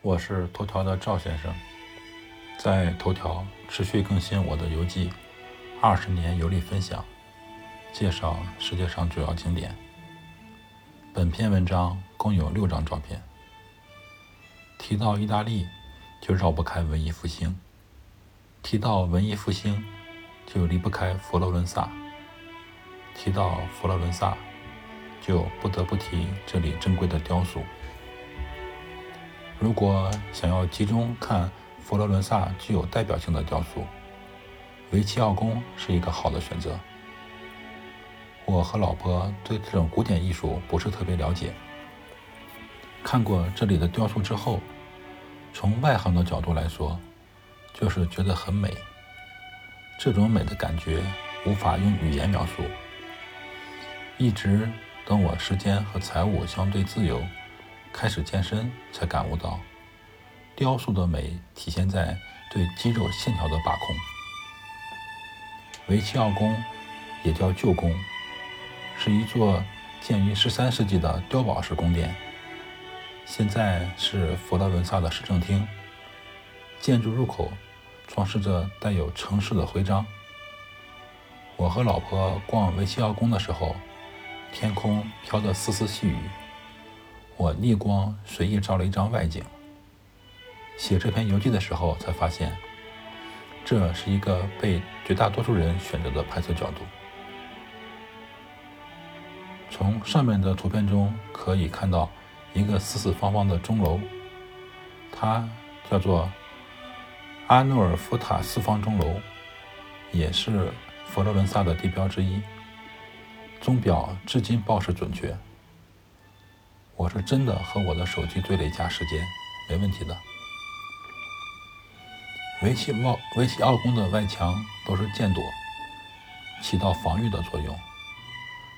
我是头条的赵先生，在头条持续更新我的游记，二十年游历分享，介绍世界上主要景点。本篇文章共有六张照片。提到意大利，就绕不开文艺复兴；提到文艺复兴，就离不开佛罗伦萨；提到佛罗伦萨，就不得不提这里珍贵的雕塑。如果想要集中看佛罗伦萨具有代表性的雕塑，维奇奥宫是一个好的选择。我和老婆对这种古典艺术不是特别了解，看过这里的雕塑之后，从外行的角度来说，就是觉得很美。这种美的感觉无法用语言描述。一直等我时间和财务相对自由。开始健身，才感悟到雕塑的美体现在对肌肉线条的把控。维齐奥宫也叫旧宫，是一座建于十三世纪的碉堡式宫殿，现在是佛罗伦萨的市政厅。建筑入口装饰着带有城市的徽章。我和老婆逛维齐奥宫的时候，天空飘着丝丝细雨。我逆光随意照了一张外景。写这篇游记的时候，才发现，这是一个被绝大多数人选择的拍摄角度。从上面的图片中可以看到一个四四方方的钟楼，它叫做阿诺尔夫塔四方钟楼，也是佛罗伦萨的地标之一。钟表至今保持准确。我是真的和我的手机对了一下时间，没问题的。维齐奥维齐奥宫的外墙都是箭垛，起到防御的作用。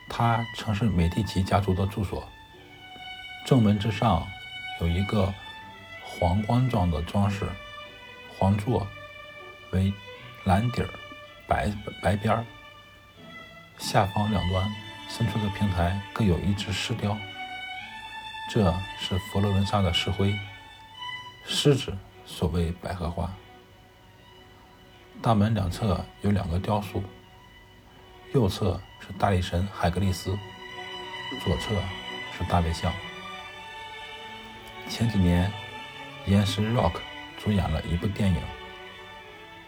它曾是美第奇家族的住所。正门之上有一个皇冠状的装饰，皇座为蓝底儿、白白边儿，下方两端伸出的平台各有一只狮雕。这是佛罗伦萨的石灰，狮子所谓百合花。大门两侧有两个雕塑，右侧是大力神海格力斯，左侧是大卫像。前几年，岩石 Rock 主演了一部电影，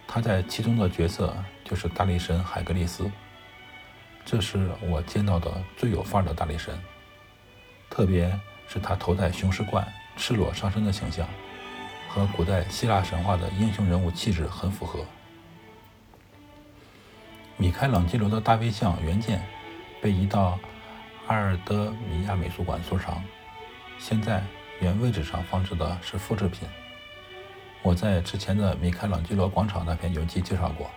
他在其中的角色就是大力神海格力斯。这是我见到的最有范儿的大力神，特别。是他头戴雄狮冠、赤裸上身的形象，和古代希腊神话的英雄人物气质很符合。米开朗基罗的大卫像原件被移到阿尔德米亚美术馆收藏，现在原位置上放置的是复制品。我在之前的米开朗基罗广场那篇游记介绍过，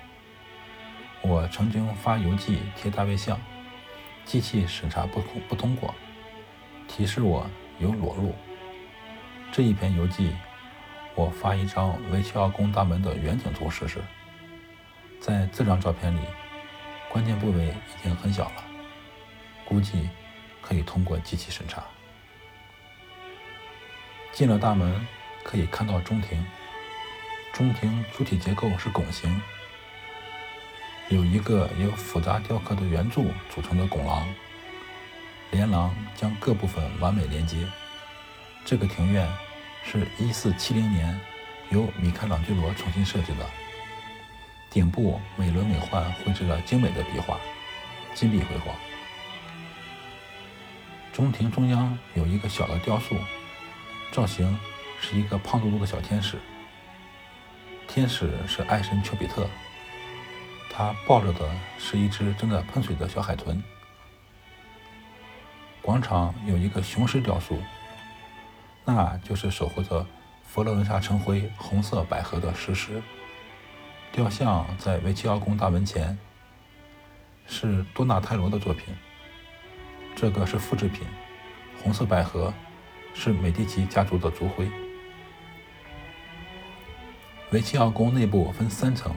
我曾经发游记贴大卫像，机器审查不通不通过，提示我。有裸露。这一篇游记，我发一张维齐奥宫大门的远景图试试。在这张照片里，关键部位已经很小了，估计可以通过机器审查。进了大门，可以看到中庭。中庭主体结构是拱形，有一个由复杂雕刻的圆柱组成的拱廊。连廊将各部分完美连接。这个庭院是一四七零年由米开朗基罗重新设计的，顶部美轮美奂绘制了精美的壁画，金碧辉煌。中庭中央有一个小的雕塑，造型是一个胖嘟嘟的小天使。天使是爱神丘比特，他抱着的是一只正在喷水的小海豚。广场有一个雄狮雕塑，那就是守护着佛罗伦萨城徽红色百合的石狮。雕像在维奇奥宫大门前，是多纳泰罗的作品。这个是复制品，红色百合是美第奇家族的族徽。维奇奥宫内部分三层，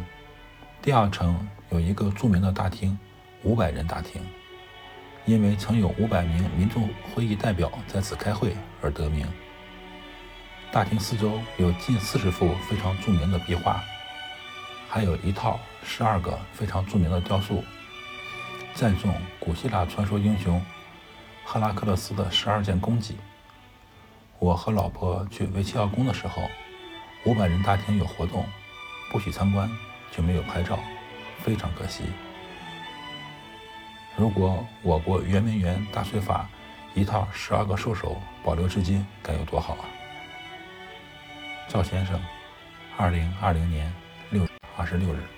第二层有一个著名的大厅，五百人大厅。因为曾有五百名民众会议代表在此开会而得名。大厅四周有近四十幅非常著名的壁画，还有一套十二个非常著名的雕塑，赞颂古希腊传说英雄赫拉克勒斯的十二件功绩。我和老婆去维齐奥宫的时候，五百人大厅有活动，不许参观，就没有拍照，非常可惜。如果我国圆明园大燧法一套十二个兽首保留至今，该有多好啊！赵先生，二零二零年六月二十六日。